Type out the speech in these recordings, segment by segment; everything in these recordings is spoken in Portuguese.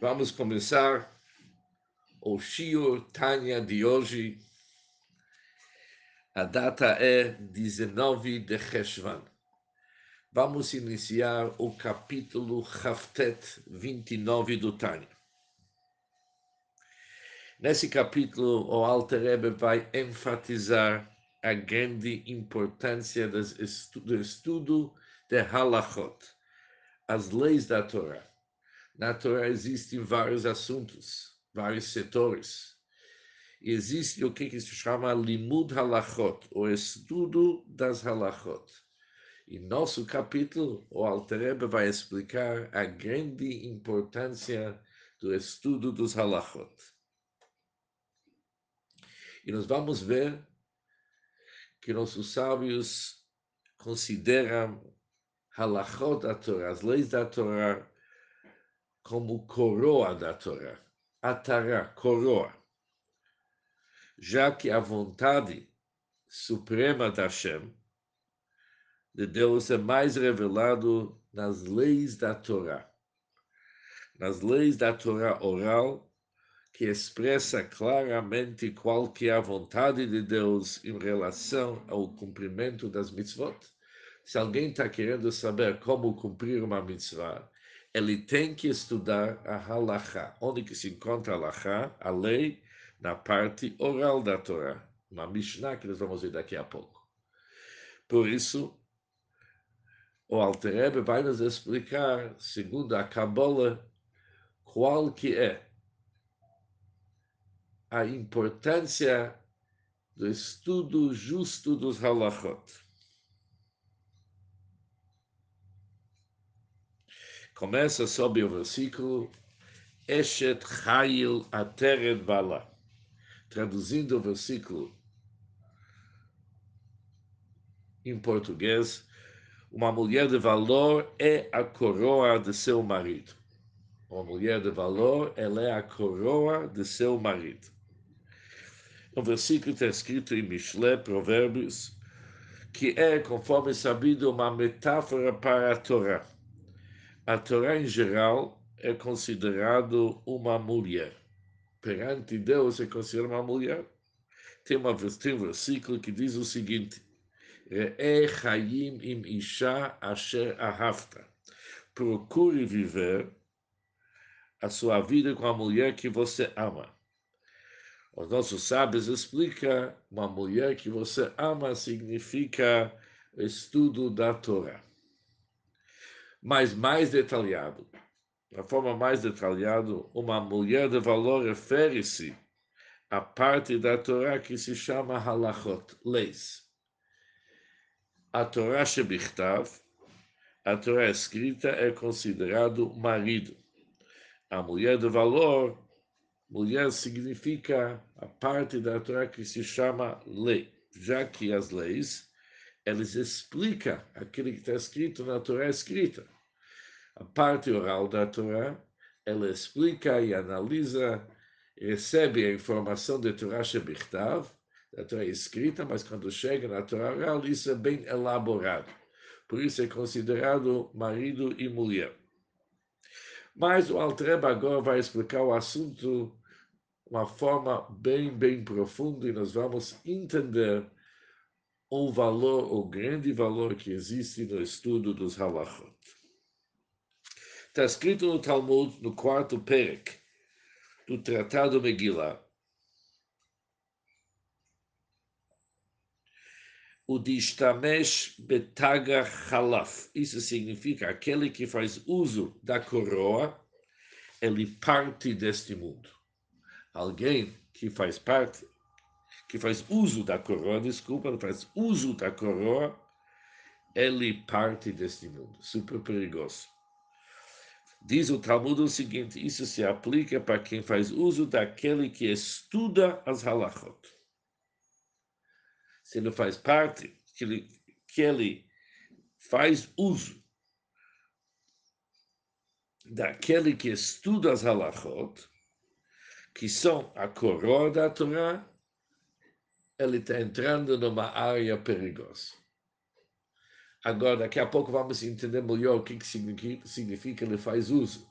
Vamos começar o Shiur Tanya de hoje. A data é 19 de Cheshvan. Vamos iniciar o capítulo Haftet 29 do Tanya. Nesse capítulo, o Alter Rebbe vai enfatizar a grande importância do estudo de Halachot, as leis da Torá. Na Torá existem vários assuntos, vários setores. Existe o que, se chama Limud Halachot, o estudo das Halachot. Em nosso capítulo, o Alter vai explicar a grande importância do estudo dos Halachot. E nós vamos ver que nossos sábios consideram Halachot da Torá, as leis da Torá, como coroa da Torá, atará, coroa, já que a vontade suprema da Hashem, de Deus, é mais revelado nas leis da Torá, nas leis da Torá oral, que expressa claramente qual que é a vontade de Deus em relação ao cumprimento das mitzvot. Se alguém está querendo saber como cumprir uma mitzvah, ele tem que estudar a halakha, onde que se encontra a halakha, a lei, na parte oral da Torá, uma Mishnah que nós vamos ver daqui a pouco. Por isso, o Alter Rebbe vai nos explicar, segundo a Kabbalah, qual que é a importância do estudo justo dos halachot. Começa sob o versículo Eshet Chayil Ateret Bala. Traduzindo o versículo em português, uma mulher de valor é a coroa de seu marido. Uma mulher de valor, ela é a coroa de seu marido. O versículo está escrito em Mishle, Provérbios, que é, conforme sabido, uma metáfora para a Torá a Torá em geral é considerado uma mulher. Perante Deus é considerado uma mulher. Tem, uma, tem um versículo que diz o seguinte: Re'e chayim im isha asher ahavta. Procure viver a sua vida com a mulher que você ama. Os nossos sábios explicam uma mulher que você ama significa estudo da Torá mas mais detalhado. De forma mais detalhada, uma mulher de valor refere-se à parte da Torá que se chama halachot, leis. A Torá Shebichtav, a Torá escrita, é considerado marido. A mulher de valor, mulher significa a parte da Torá que se chama lei, já que as leis eles explicam aquilo que está escrito na Torá escrita. A parte oral da Torá, ela explica e analisa, recebe a informação de Torá Shebichtav, da Torá escrita, mas quando chega na Torá oral, isso é bem elaborado. Por isso é considerado marido e mulher. Mas o Altreba agora vai explicar o assunto de uma forma bem, bem profunda e nós vamos entender o valor, o grande valor que existe no estudo dos halachot. Está escrito no Talmud, no quarto Perek, do Tratado Megillah, o Dishtamesh Betaga Halaf. Isso significa aquele que faz uso da coroa, ele parte deste mundo. Alguém que faz parte que faz uso da coroa, desculpa, faz uso da coroa, ele parte deste mundo. Super perigoso. Diz o Talmud o seguinte: isso se aplica para quem faz uso daquele que estuda as halachot. Se ele faz parte, que ele, que ele faz uso daquele que estuda as halachot, que são a coroa da Torá, ele está entrando numa área perigosa. Agora, daqui a pouco vamos entender melhor o que, que significa, ele faz uso.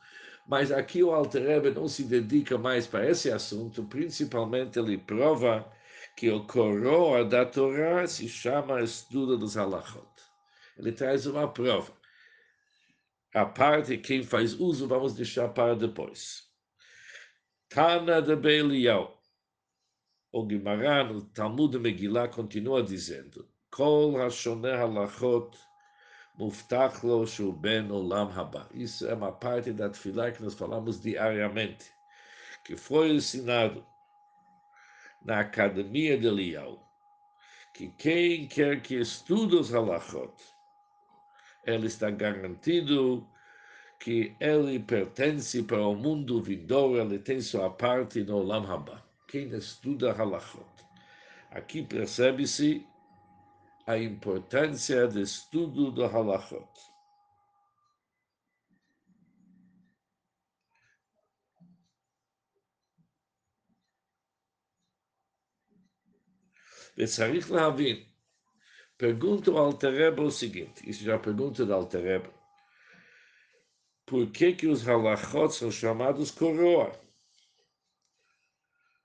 Mas aqui o Alter não se dedica mais para esse assunto, principalmente ele prova que o coroa da Torá se chama estudo dos halachot. Ele traz uma prova. A parte, quem faz uso, vamos deixar para depois. Tana de Belial. O Guimarães, no Talmud Megillah, continua dizendo: Kol Hashoneh Halachot Muftach Lo Ben Olam Haba. Isso é uma parte da Tfilah que nós falamos diariamente, que foi ensinado na Academia de Lial, que quem quer que estude os halachot, ele está garantido que ele pertence para o mundo vindouro, ele tem sua parte no Olam Haba Quem estuda halachot. Aqui percebe-se a importância do estudo do halachot. וצריך להבין, pergunta ao Altereba o seguinte, isso já pergunta do Altereba, por que que os halachot são chamados coroa?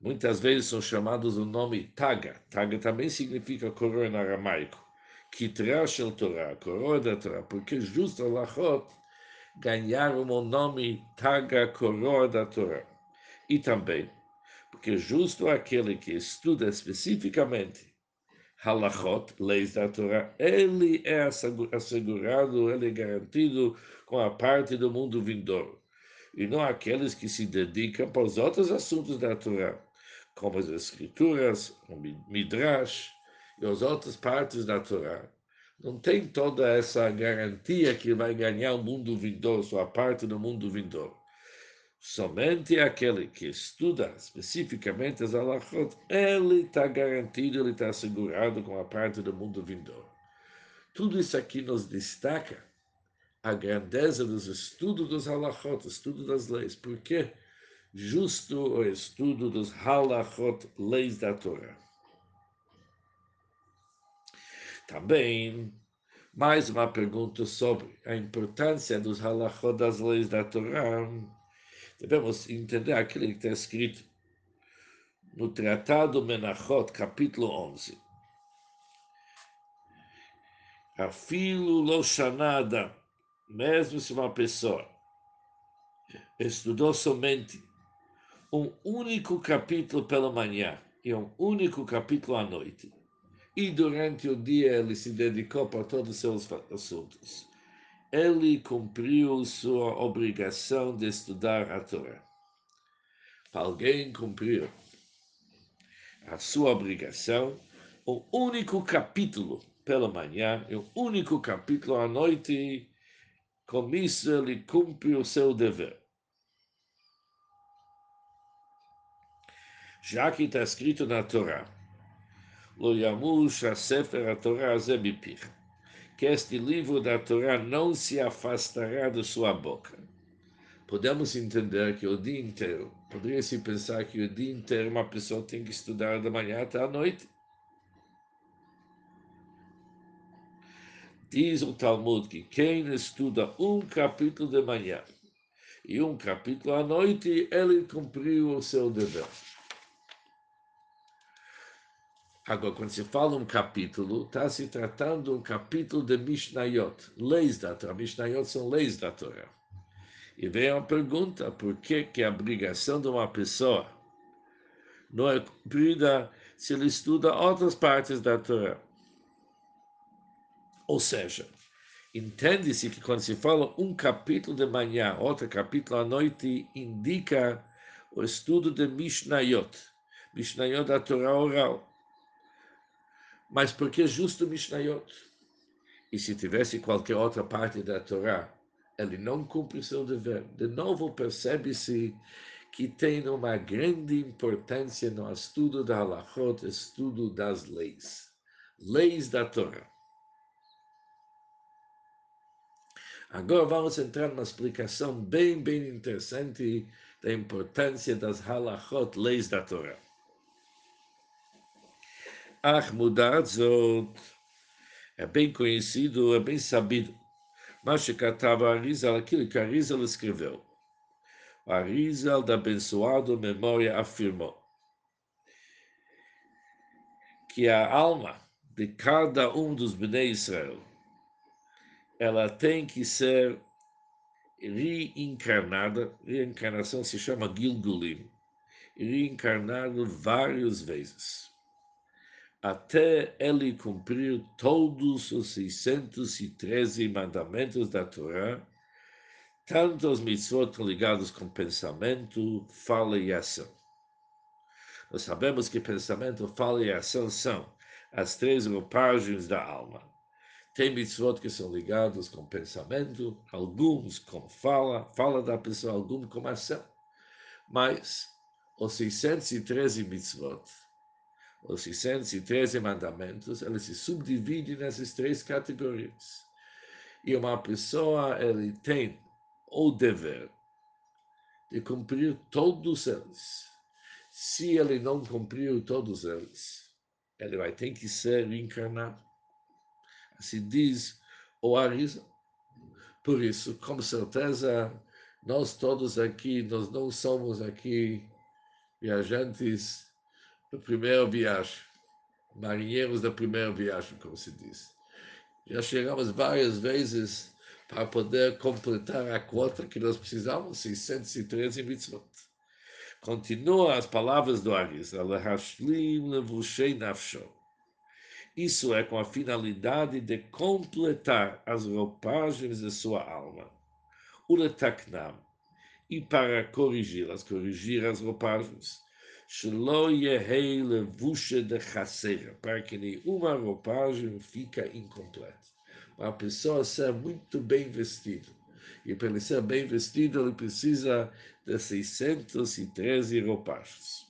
Muitas vezes são chamados o nome Taga. Taga também significa coroa em aramaico. Kitra shel Torah, coroa da Torá, porque justo halachot ganharam o nome Taga, coroa da Torá. E também porque justo aquele que estuda especificamente halachot, leis da Torá, ele é assegurado, ele é garantido com a parte do mundo vindouro, e não aqueles que se dedicam para os outros assuntos da Torá, como as escrituras, o midrash e as outras partes da Torá. Não tem toda essa garantia que vai ganhar o mundo vindouro, sua parte do mundo vindouro. Somente aquele que estuda especificamente as alachot, ele está garantido, ele está assegurado com a parte do mundo vindouro. Tudo isso aqui nos destaca a grandeza dos estudos dos halachot, estudo das leis. Porque justo o estudo dos halachot, leis da Torá. Também, mais uma pergunta sobre a importância dos halachot das leis da Torá devemos entender aquilo que está escrito no Tratado Menachot, capítulo 11. Afilo lo shanada, mesmo se uma pessoa estudou somente um único capítulo pela manhã e um único capítulo à noite, e durante o dia ele se dedicou para todos os seus assuntos ele cumpriu sua obrigação de estudar a Torá. Alguém cumpriu a sua obrigação, um único capítulo pela manhã e um único capítulo à noite, com isso ele cumpre o seu dever. Já que está escrito na Torá, Lo sefer Torá zebipir que este livro da Torá não se afastará de sua boca. Podemos entender que o dia inteiro, poderia-se pensar que o dia inteiro uma pessoa tem que estudar da manhã até a noite. Diz o Talmud que quem estuda um capítulo de manhã e um capítulo à noite, ele cumpriu o seu dever. Agora, quando se fala um capítulo, está se tratando um capítulo de Mishnayot, leis da Torá. Mishnayot são leis da Torá. E vem a pergunta, por que, que a obrigação de uma pessoa não é cumprida se ele estuda outras partes da Torá? Ou seja, entende-se que quando se fala um capítulo de manhã, outro capítulo à noite, indica o estudo de Mishnayot. Mishnayot da Torá oral mas porque justo Mishnayot? E se tivesse qualquer outra parte da Torá, ele não cumpre seu dever. De novo, percebe-se que tem uma grande importância no estudo da halachot, estudo das leis. Leis da Torá. Agora vamos entrar numa explicação bem, bem interessante da importância das halachot, leis da Torá. Ahmudad Zot é bem conhecido, é bem sabido. Mas Katava Arizal, aquilo que Arizal escreveu. Arizal da abençoado memória afirmou que a alma de cada um dos Bnei Israel ela tem que ser reencarnada, reencarnação se chama Gilgulim, reencarnado várias vezes, até ele cumprir todos os 613 mandamentos da Torá tanto os mitzvot ligados com pensamento, fala e ação. Nós sabemos que pensamento, fala e ação são as três roupagens da alma. Tem mitzvot que são ligados com pensamento, alguns com fala, fala da pessoa, alguns com ação. Mas os 613 mitzvot, os 613 mandamentos, eles se subdividem nessas três categorias. E uma pessoa, ele tem o dever de cumprir todos eles. Se ele não cumpriu todos eles, ele vai ter que ser reencarnado. Assim diz o Arisa. Por isso, com certeza, nós todos aqui, nós não somos aqui viajantes da primeira viagem, marinheiros da primeira viagem, como se diz. Já chegamos várias vezes para poder completar a quota que nós precisamos, 613 mitzvot. Continua as palavras do Aris, isso é com a finalidade de completar as roupagens de sua alma. Uletaknam, e para corrigi-las, corrigir as roupagens. Levushe de para que nenhuma roupagem fica incompleta para a pessoa ser muito bem vestido. E para ele ser bem vestido, ele precisa de 613 roupagens.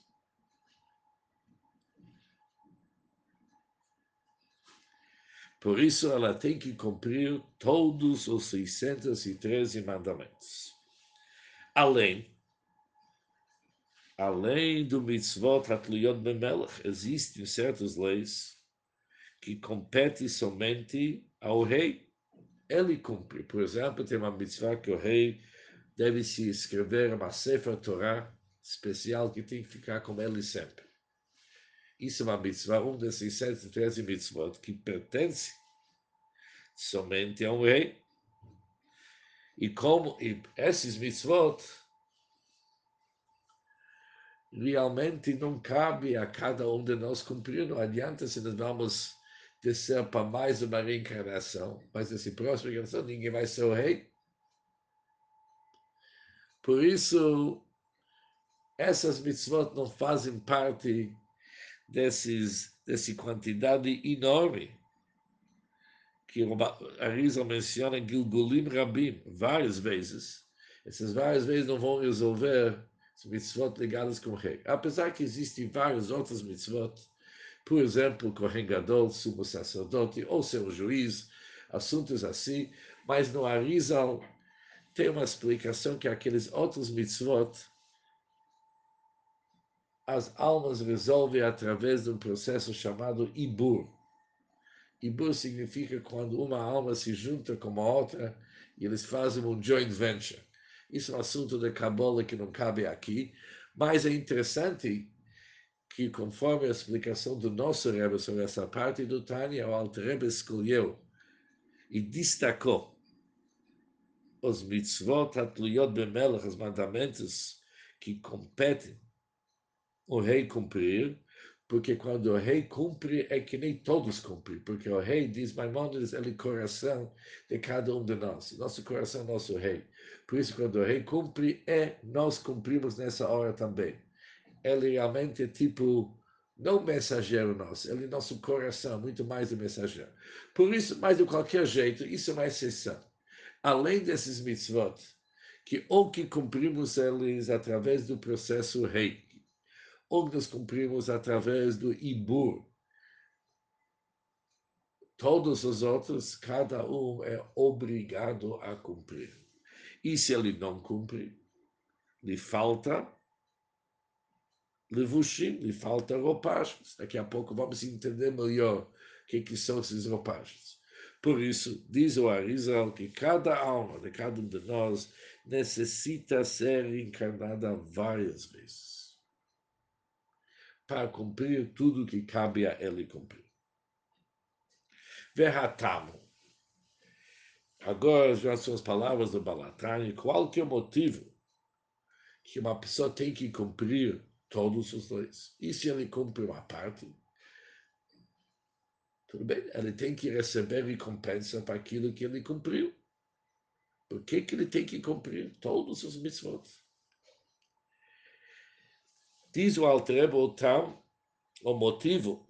Por isso, ela tem que cumprir todos os 613 mandamentos. Além, além do mitzvot hatluyot bemelech, existem certas leis que competem somente ao rei, ele cumpre. Por exemplo, tem uma mitzvah que o rei deve se escrever uma Sefer Torah especial que tem que ficar com ele sempre. Isso é uma mitzvah, um desses 113 mitzvot que pertence somente ao rei. E como e esses mitzvot realmente não cabe a cada um de nós cumprir, não adianta se nós vamos descer para mais uma reencarnação, mas nesse próximo reencarnação ninguém vai ser o rei. Por isso, essas mitzvot não fazem parte desses, dessa quantidade enorme que a Risa menciona Gilgulim Rabim várias vezes. Essas várias vezes não vão resolver as mitzvot ligadas com o rei. Apesar que existem várias outras mitzvot por exemplo, Kohen Gadol, sumo sacerdote, ou seu juiz, assuntos assim, mas no Arizal tem uma explicação que aqueles outros mitzvot as almas resolvem através de um processo chamado Ibur. Ibur significa quando uma alma se junta com a outra e eles fazem um joint venture. Isso é um assunto de Kabbalah que não cabe aqui, mas é interessante que, conforme a explicação do nosso Rebbe sobre essa parte do Tânia, o Alter Rebbe escolheu e destacou os mitzvot atluyot bemelech, os mandamentos que competem o rei cumprir, porque quando o rei cumpre, é que nem todos cumprem, porque o rei diz, Maimonides, ele é o coração de cada um de nós, nosso coração é nosso rei. Por isso, quando o rei cumpre, é, nós cumprimos nessa hora também ele realmente é tipo, não mensageiro nosso, ele é nosso coração, muito mais do mensageiro. Por isso, mas de qualquer jeito, isso é uma exceção. Além desses mitzvot, que ou que cumprimos eles através do processo reiki, ou que nós cumprimos através do ibur, todos os outros, cada um é obrigado a cumprir. E se ele não cumpre, lhe falta levushim, lhe falta roupagens. Daqui a pouco vamos entender melhor o que, que são essas roupagens. Por isso, diz o Arizal que cada alma de cada um de nós necessita ser encarnada várias vezes para cumprir tudo que cabe a ele cumprir. Verratamo. Agora já são as palavras do Balatani. Qual que é o motivo que uma pessoa tem que cumprir todos os dois? E se ele cumpre uma parte, tudo bem, ele tem que receber recompensa para aquilo que ele cumpriu. Por que, que ele tem que cumprir todos os mitzvot? Diz o Altrebo, então, o motivo,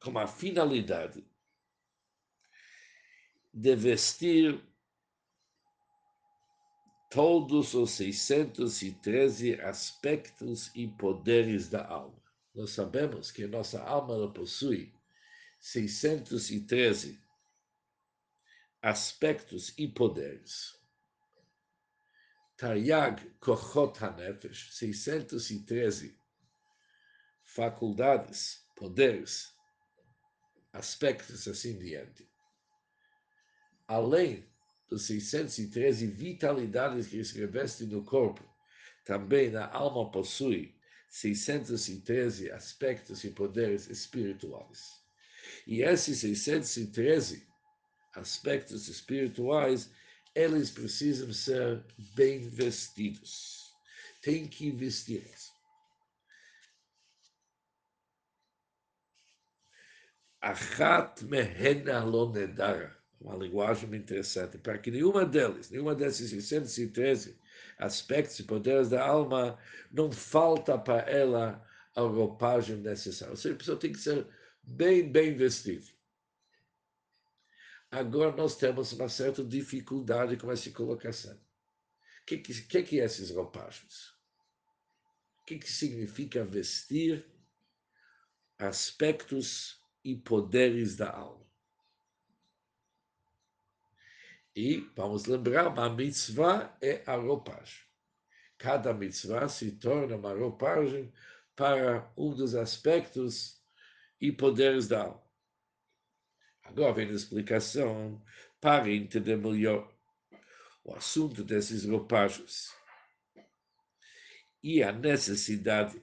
como a finalidade de vestir todos os 613 aspectos e poderes da alma. Nós sabemos que nossa alma possui 613 aspectos e poderes. Tayag Kochot HaNefesh, 613 faculdades, poderes, aspectos assim diante. Além dos 613 vitalidades que se revestem no corpo, também a alma possui 613 aspectos e poderes espirituais. E esses 613 aspectos espirituais, eles precisam ser bem vestidos. Tem que vesti-los. Achat mehena lo nedara. Uma linguagem interessante, para que nenhuma deles, nenhuma desses 613 aspectos e poderes da alma, não falta para ela a roupagem necessária. Ou seja, a pessoa tem que ser bem, bem vestida. Agora nós temos uma certa dificuldade com essa colocação. O que, que, que é essas roupagens? O que, que significa vestir aspectos e poderes da alma? E vamos lembrar, uma mitzvah é a roupagem. Cada mitzvah se torna uma roupagem para um dos aspectos e poderes da alma. Agora vem a explicação para entender melhor o assunto desses roupagens e a necessidade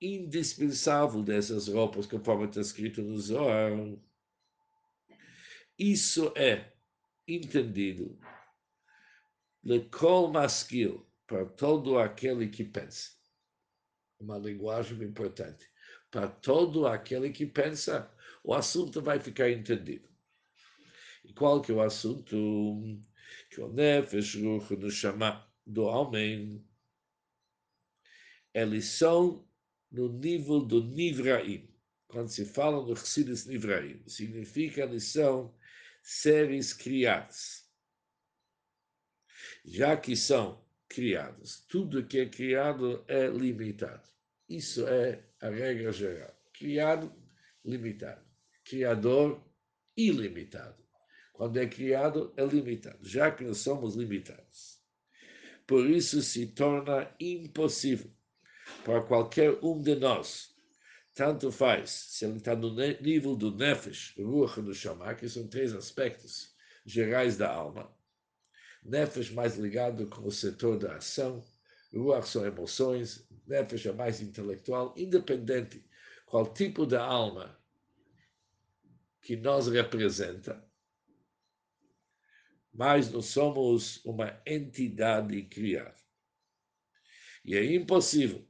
indispensável dessas roupas, conforme está escrito no Zohar. Isso é entendido lecol masquil para todo aquele que pensa. Uma linguagem importante. Para todo aquele que pensa o assunto vai ficar entendido. E qual que é o assunto? Que o Nefesh Ruch no chama do homem, eles são no nível do Nivraim. Quando se fala no Chassidus Nivraim, significa eles são seres criados. Já que são criados, tudo que é criado é limitado. Isso é a regra geral. Criado, limitado. Criador ilimitado. Quando é criado, é limitado, já que nós somos limitados. Por isso se torna impossível para qualquer um de nós, tanto faz se ele está no nível do Nefesh, Ruach do Shama, que são três aspectos gerais da alma. Nefesh mais ligado com o setor da ação, Ruach são emoções, Nefesh é mais intelectual, independente qual tipo da alma que nos representa, mas nós somos uma entidade criada. E é impossível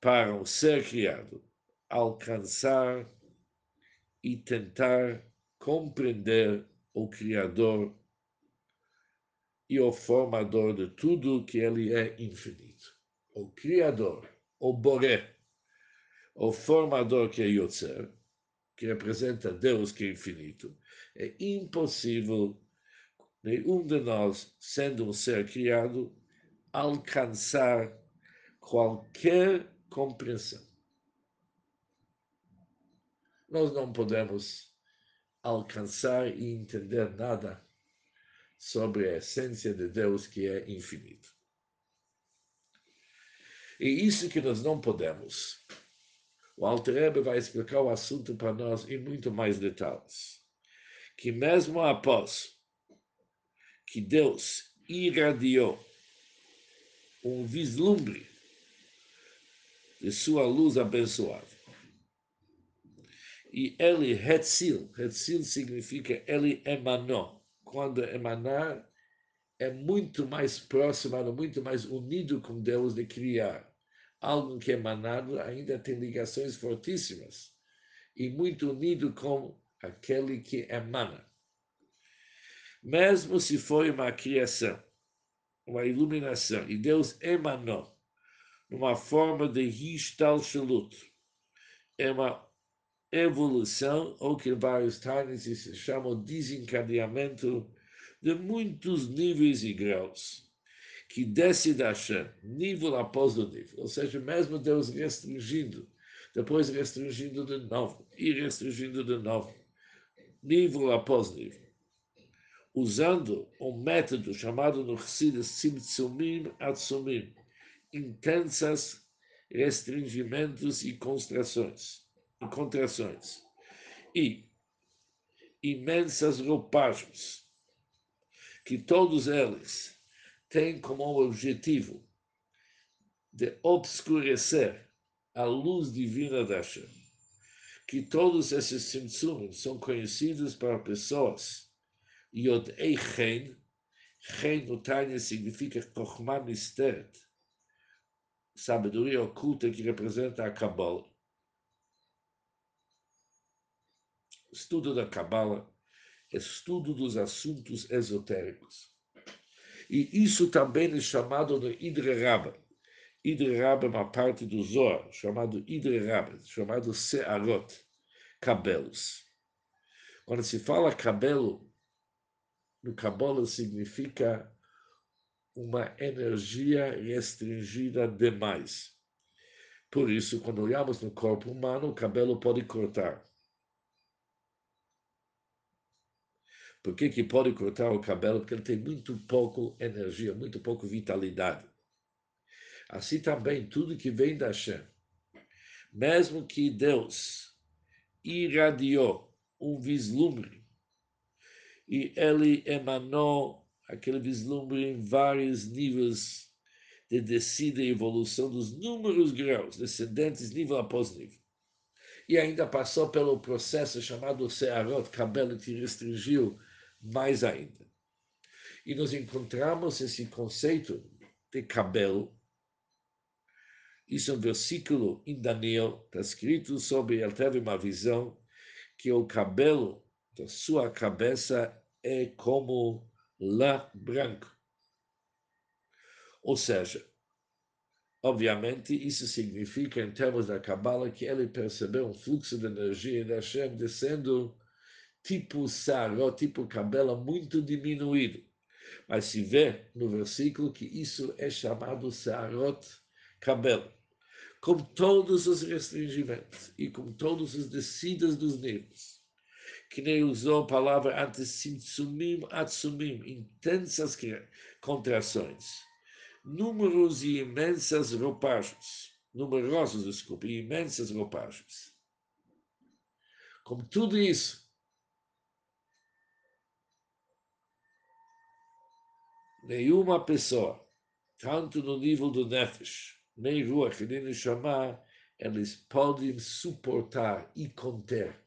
para um ser criado alcançar e tentar compreender o Criador e o formador de tudo que ele é infinito. O Criador, o Boré, o formador que é Yotzer, que representa Deus que é infinito, é impossível nenhum de nós, sendo um ser criado, alcançar qualquer compreensão. Nós não podemos alcançar e entender nada sobre a essência de Deus que é infinito. E isso que nós não podemos o Alter Rebbe vai explicar o assunto para nós em muito mais detalhes. que mesmo após que Deus irradiou um vislumbre de sua luz abençoada, e ele Hetzil, Hetzil significa ele emanou. Quando emanar, é muito mais próximo, muito mais unido com Deus de criar. Algo que é emanado ainda tem ligações fortíssimas e muito unido com aquele que emana. Mesmo se foi uma criação, uma iluminação, e Deus emanou numa forma de Hishtalshalut, é uma evolução, ou que vários times se chama desencadeamento de muitos níveis e graus, que desce da Hashem, nível após o nível. Ou seja, mesmo Deus restringindo, depois restringindo de novo, e restringindo de novo, nível após nível. Usando um método chamado no Chassidus Tzimtzumim Atsumim, intensas restringimentos e constrações e contrações. E imensas roupagens, que todos eles têm como objetivo de obscurecer a luz divina da Hashem. Que todos esses simtsumim são conhecidos para pessoas. Yod Eichen, Chen no Tânia significa Chokhmah Misteret, sabedoria oculta que representa a Kabbalah. estudo da Cabala, estudo dos assuntos esotéricos. E isso também é chamado de. Idre Rabba é uma parte do Zohar, chamado Idre Rabba, chamado Searot, cabelos. Quando se fala cabelo, no cabelo significa uma energia restringida demais. Por isso, quando olhamos no corpo humano, o cabelo pode cortar. Por que, que pode cortar o cabelo? Porque ele tem muito pouco energia, muito pouco vitalidade. Assim também, tudo que vem da Hashem, mesmo que Deus irradiou um vislumbre e ele emanou aquele vislumbre em vários níveis de descida e evolução dos números graus, descendentes nível após nível. E ainda passou pelo processo chamado Searot, cabelo que restringiu mais ainda. E nós encontramos esse conceito de cabelo. Isso é um versículo em Daniel, está escrito sobre ele teve uma visão que o cabelo da sua cabeça é como lã branco. Ou seja, obviamente, isso significa, em termos da Kabbalah, que ele percebeu um fluxo de energia da Hashem descendo tipo saró, tipo cabelo muito diminuído. Mas se vê no versículo que isso é chamado sarot cabelo. Com todos os restringimentos e com todas as descidas dos níveis. Que nem usou a palavra antes, simtsumim atsumim, intensas contrações. Números e imensas roupagens. Numerosos, desculpe, imensas roupagens. Com tudo isso, nenhuma pessoa, tanto no nível do Nefesh, nem Ruach, nem Neshama, eles podem suportar e conter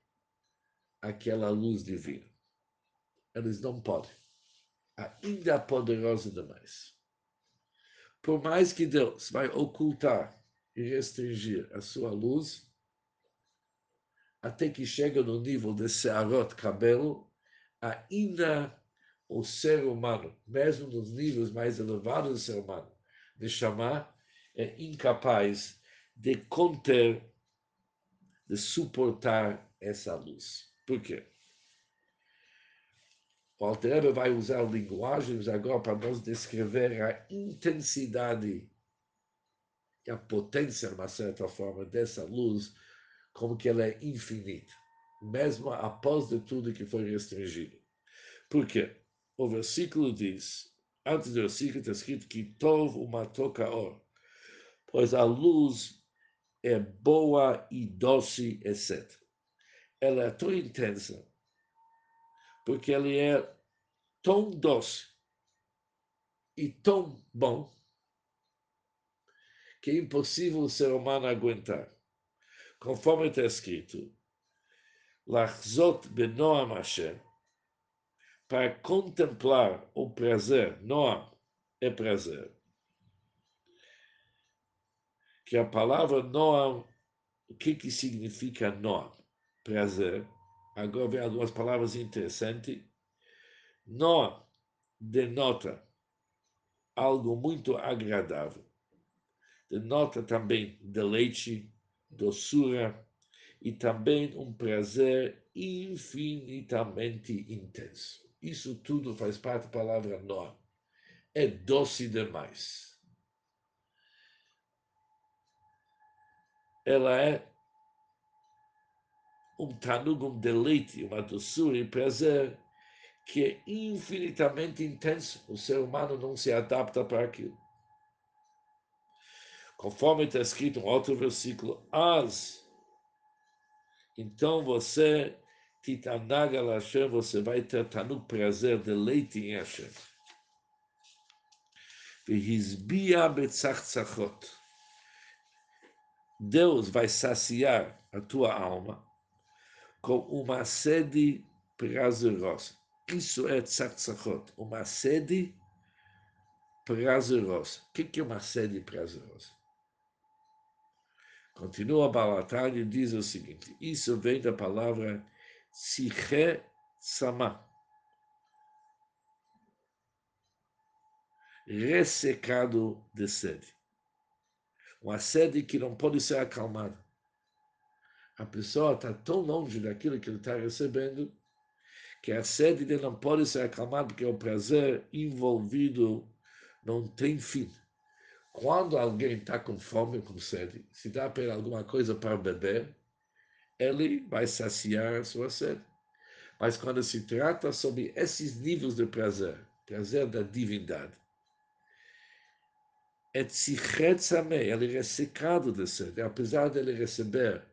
aquela luz divina. Eles não podem. Ainda é poderosa demais. Por mais que Deus vai ocultar e restringir a sua luz, até que chega no nível de Searot cabelo, ainda o ser humano, mesmo nos níveis mais elevados do ser humano, de chamar, é incapaz de conter, de suportar essa luz. Por quê? O Alter vai usar linguagens agora para nos descrever a intensidade e a potência, de uma certa forma, dessa luz, como que ela é infinita, mesmo após de tudo que foi restringido. Por quê? O versículo diz, antes do versículo está escrito que Tov uma tocaor, pois a luz é boa e doce, etc. Ela é tão intensa, porque ele é tão doce e tão bom que é impossível o ser humano aguentar. Conforme está escrito, Lachzot benoam Hashem, para contemplar o prazer, Noam é prazer. Que a palavra Noam, o que, que significa Noam? Prazer. Agora vem algumas palavras interessantes. Noam denota algo muito agradável. Denota também deleite, doçura e também um prazer infinitamente intenso. Isso tudo faz parte da palavra Noam. É doce demais. Ela é um tanug, um deleite, uma doçura e prazer que é infinitamente intenso. O ser humano não se adapta para aquilo. Conforme está escrito em outro versículo, as. Então você, Titanaga Hashem, você vai ter tanuk prazer, deleite em Hashem. Deus vai saciar a tua alma com uma sede prazerosa. Isso é tzachtzachot, uma sede prazerosa. O que é uma sede prazerosa? Continua Balatán e diz o seguinte: isso vem da palavra Siche Sama. Ressecado de sede. Uma sede que não pode ser acalmada. A pessoa está tão longe daquilo que ele está recebendo que a sede dele não pode ser acalmada porque o prazer envolvido não tem fim. Quando alguém está com fome, com sede, se dá para alguma coisa para beber, ele vai saciar sua sede. Mas quando se trata sobre esses níveis de prazer, prazer da divindade, é ele é ressecado de sede, apesar de ele receber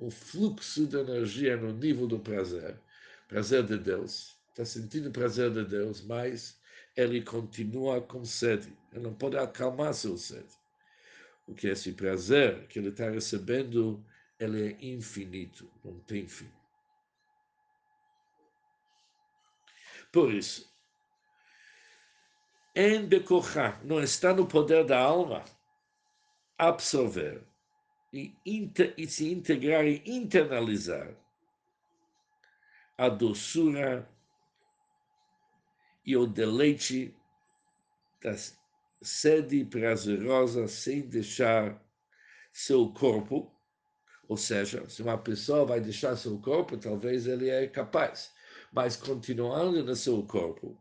um fluxo de energia no nível do prazer, prazer de Deus, está sentindo prazer de Deus, mas ele continua com sede. Ele não pode acalmar seu sede. Porque esse prazer que ele está recebendo, ele é infinito, não tem fim. Por isso, em Bekochá, não está no poder da alma absorver e, inter, e se integrar e internalizar a doçura e o deleite da sede prazerosa sem deixar seu corpo, ou seja, se uma pessoa vai deixar seu corpo, talvez ele é capaz, mas continuando no seu corpo,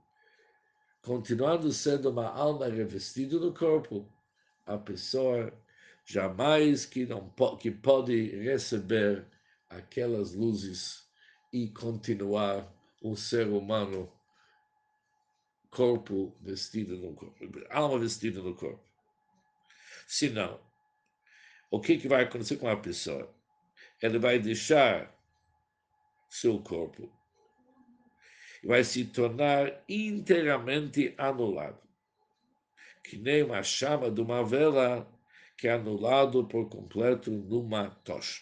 continuando sendo uma alma revestida no corpo, a pessoa jamais que não que pode receber aquelas luzes e continuar um ser humano, corpo vestido no corpo, alma vestida no corpo. Senão, o que, que vai acontecer com a pessoa? Ele vai deixar seu corpo e vai se tornar inteiramente anulado. Que nem uma chama de uma vela que é anulado por completo numa tocha.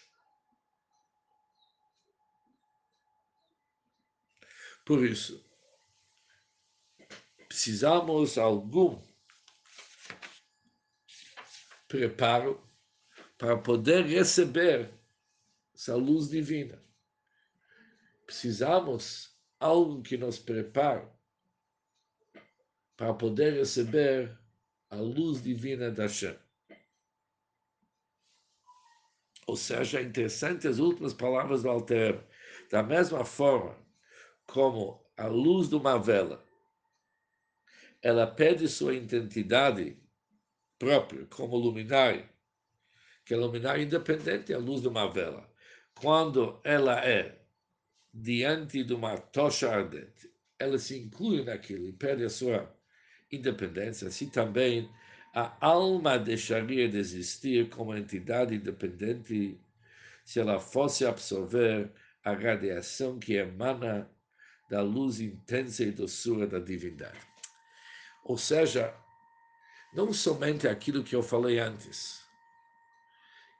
Por isso, precisamos algum preparo para poder receber essa luz divina. Precisamos algo que nos prepare para poder receber a luz divina da Shem. Ou seja, é interessante as últimas palavras do Alter. Da mesma forma como a luz de uma vela, ela perde sua identidade própria como luminário, que é luminário independente a luz de uma vela. Quando ela é diante de uma tocha ardente, ela se inclui naquilo e perde a sua independência. Assim também a alma deixaria de existir como entidade independente se ela fosse absorver a radiação que emana da luz intensa e doçura da divindade. Ou seja, não somente aquilo que eu falei antes,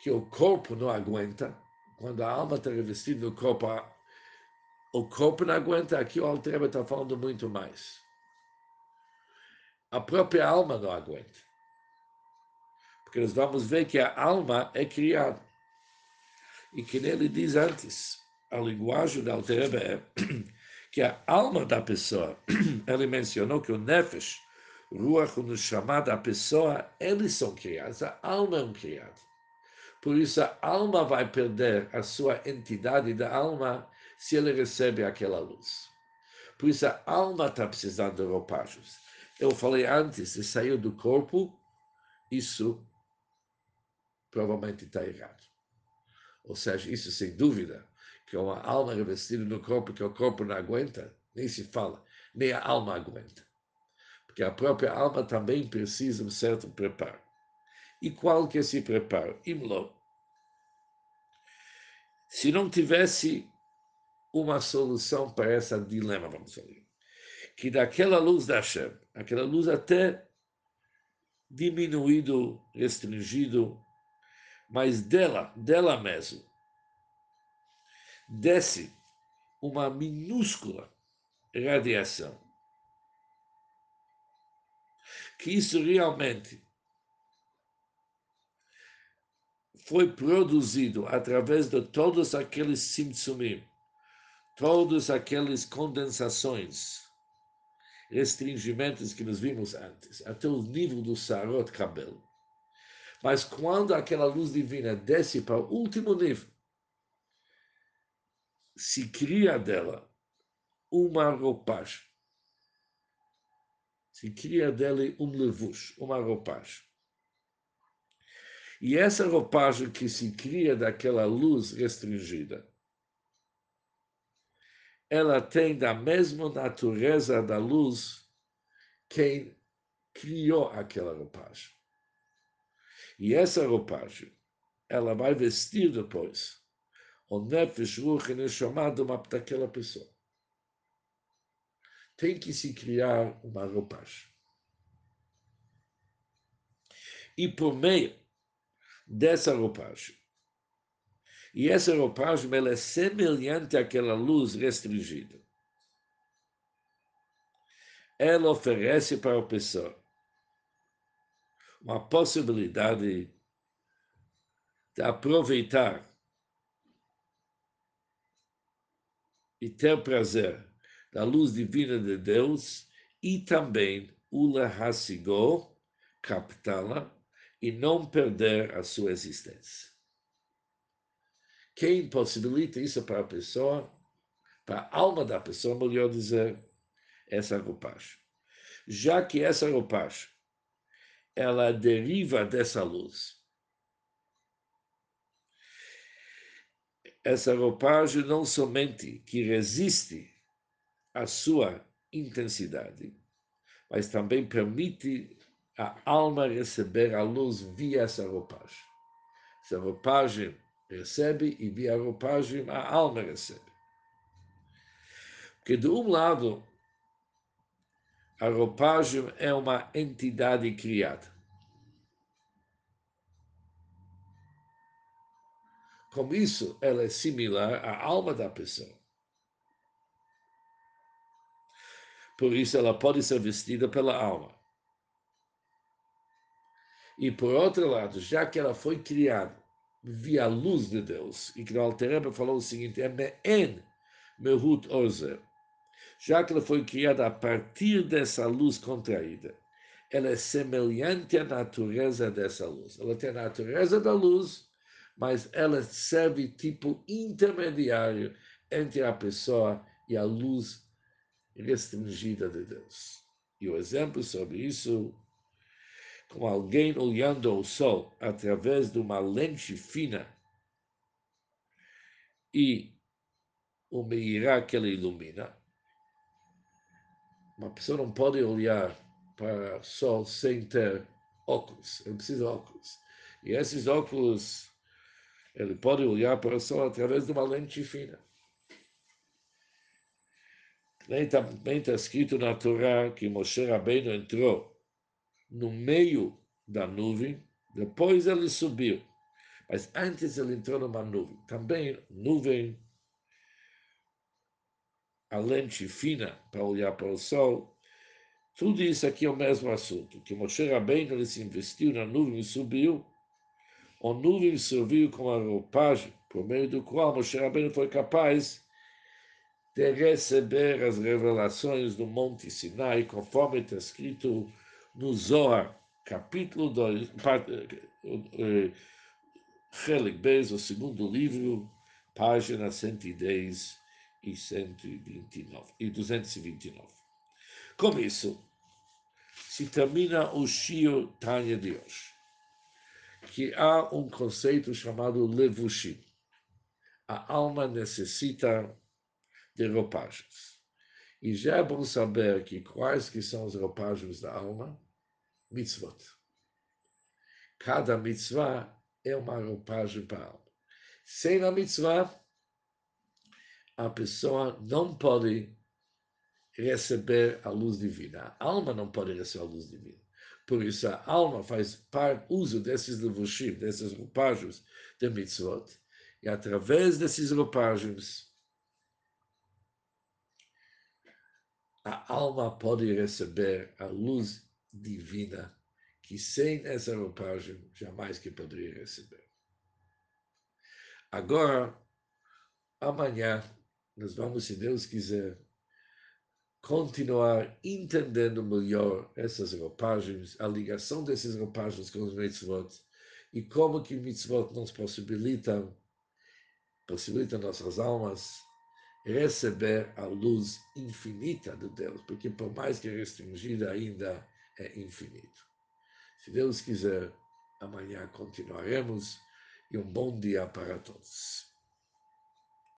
que o corpo não aguenta, quando a alma está revestida no corpo, o corpo não aguenta, aqui o Altreba está falando muito mais. A própria alma não aguenta. Porque nós vamos ver que a alma é criada. E que nele diz antes, a linguagem da Altreba é que a alma da pessoa, ele mencionou que o Nefesh, Ruach no chamado da pessoa, eles são criados, a alma é um criado. Por isso a alma vai perder a sua entidade da alma se ele recebe aquela luz. Por isso a alma está precisando de roupagens. Eu falei antes, se saiu do corpo, isso provavelmente está errado. Ou seja, isso sem dúvida, que é uma alma revestida no corpo que o corpo não aguenta, nem se fala, nem a alma aguenta que a própria alma também precisa de um certo preparo. E qual que é esse preparo? Imlo. Se não tivesse uma solução para esse dilema, vamos dizer, que daquela luz da Hashem, aquela luz até diminuído, restringido, mas dela, dela mesmo, desce uma minúscula radiação que isso realmente foi produzido através de todos aqueles simtsumim, todas aquelas condensações, restringimentos que nós vimos antes, até o nível do sarot cabelo. Mas quando aquela luz divina desce para o último nível, se cria dela uma roupagem se cria dele um levush, uma roupagem. E essa roupagem que se cria daquela luz restringida, ela tem da mesma natureza da luz quem criou aquela roupagem. E essa roupagem, ela vai vestir depois o nefesh ruch e chamado daquela pessoa tem que se criar uma roupagem. E por meio dessa roupagem, e essa roupagem ela é semelhante àquela luz restringida. Ela oferece para a pessoa uma possibilidade de aproveitar e ter prazer da luz divina de Deus e também Ula Hasigó, captá-la e não perder a sua existência. Quem possibilita isso para a pessoa, para a alma da pessoa, melhor dizer, essa roupagem. Já que essa roupagem, ela deriva dessa luz. Essa roupagem não somente que resiste a sua intensidade, mas também permite a alma receber a luz via essa roupagem. Essa roupagem recebe e via a roupagem a alma recebe. Porque de um lado, a roupagem é uma entidade criada. Com isso, ela é similar à alma da pessoa. Por isso ela pode ser vestida pela alma. E por outro lado, já que ela foi criada via a luz de Deus, e que o Altereba falou o seguinte, é me'en mehut orzer, já que ela foi criada a partir dessa luz contraída, ela é semelhante à natureza dessa luz. Ela tem a natureza da luz, mas ela serve tipo intermediário entre a pessoa e a luz restringida de Deus. E o exemplo sobre isso, com alguém olhando o sol através de uma lente fina e o meirá que ele ilumina, uma pessoa não pode olhar para o sol sem ter óculos, ele precisa de óculos. E esses óculos, ele pode olhar para o sol através de uma lente fina. também está escrito na Torá que Moshe Rabbeinu entrou no meio da nuvem, depois ele subiu. Mas antes ele entrou numa nuvem. Também nuvem, a lente fina para olhar para o sol. Tudo isso aqui é o mesmo assunto. Que Moshe Rabbeinu ele se investiu na nuvem e subiu. A nuvem serviu como a roupagem por meio do qual Moshe Rabbeinu foi capaz de receber as revelações do Monte Sinai, conforme está escrito no Zohar, capítulo 2, Chelik Bez, o segundo livro, página 110 e 129 e 229. Com isso, se termina o Shio Tanya de hoje, que há um conceito chamado levushim. A alma necessita de roupagens. E já é bom saber que quais que são as roupagens da alma? Mitzvot. Cada mitzvah é uma roupagem para a alma. Sem a mitzvah, a pessoa não pode receber a luz divina. A alma não pode receber a luz divina. Por isso, a alma faz uso desses levushim, dessas roupagens de mitzvot, e através desses roupagens, a alma pode receber a luz divina que sem essa roupagem jamais que poderia receber. Agora, amanhã, nós vamos, se Deus quiser, continuar entendendo melhor essas roupagens, a ligação dessas roupagens com os mitzvot e como que mitzvot nos possibilitam, possibilitam nossas almas receber a luz infinita de Deus, porque por mais que restringida ainda é infinito. Se Deus quiser, amanhã continuaremos e um bom dia para todos.